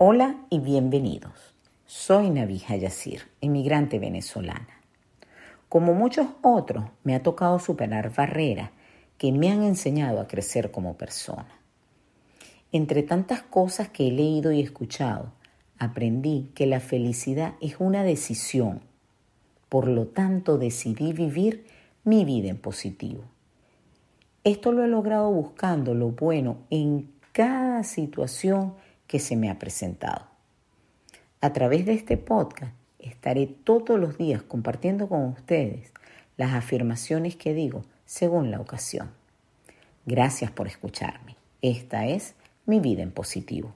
Hola y bienvenidos. Soy Navija Yacir, inmigrante venezolana. Como muchos otros, me ha tocado superar barreras que me han enseñado a crecer como persona. Entre tantas cosas que he leído y escuchado, aprendí que la felicidad es una decisión. Por lo tanto, decidí vivir mi vida en positivo. Esto lo he logrado buscando lo bueno en cada situación que se me ha presentado. A través de este podcast estaré todos los días compartiendo con ustedes las afirmaciones que digo según la ocasión. Gracias por escucharme. Esta es mi vida en positivo.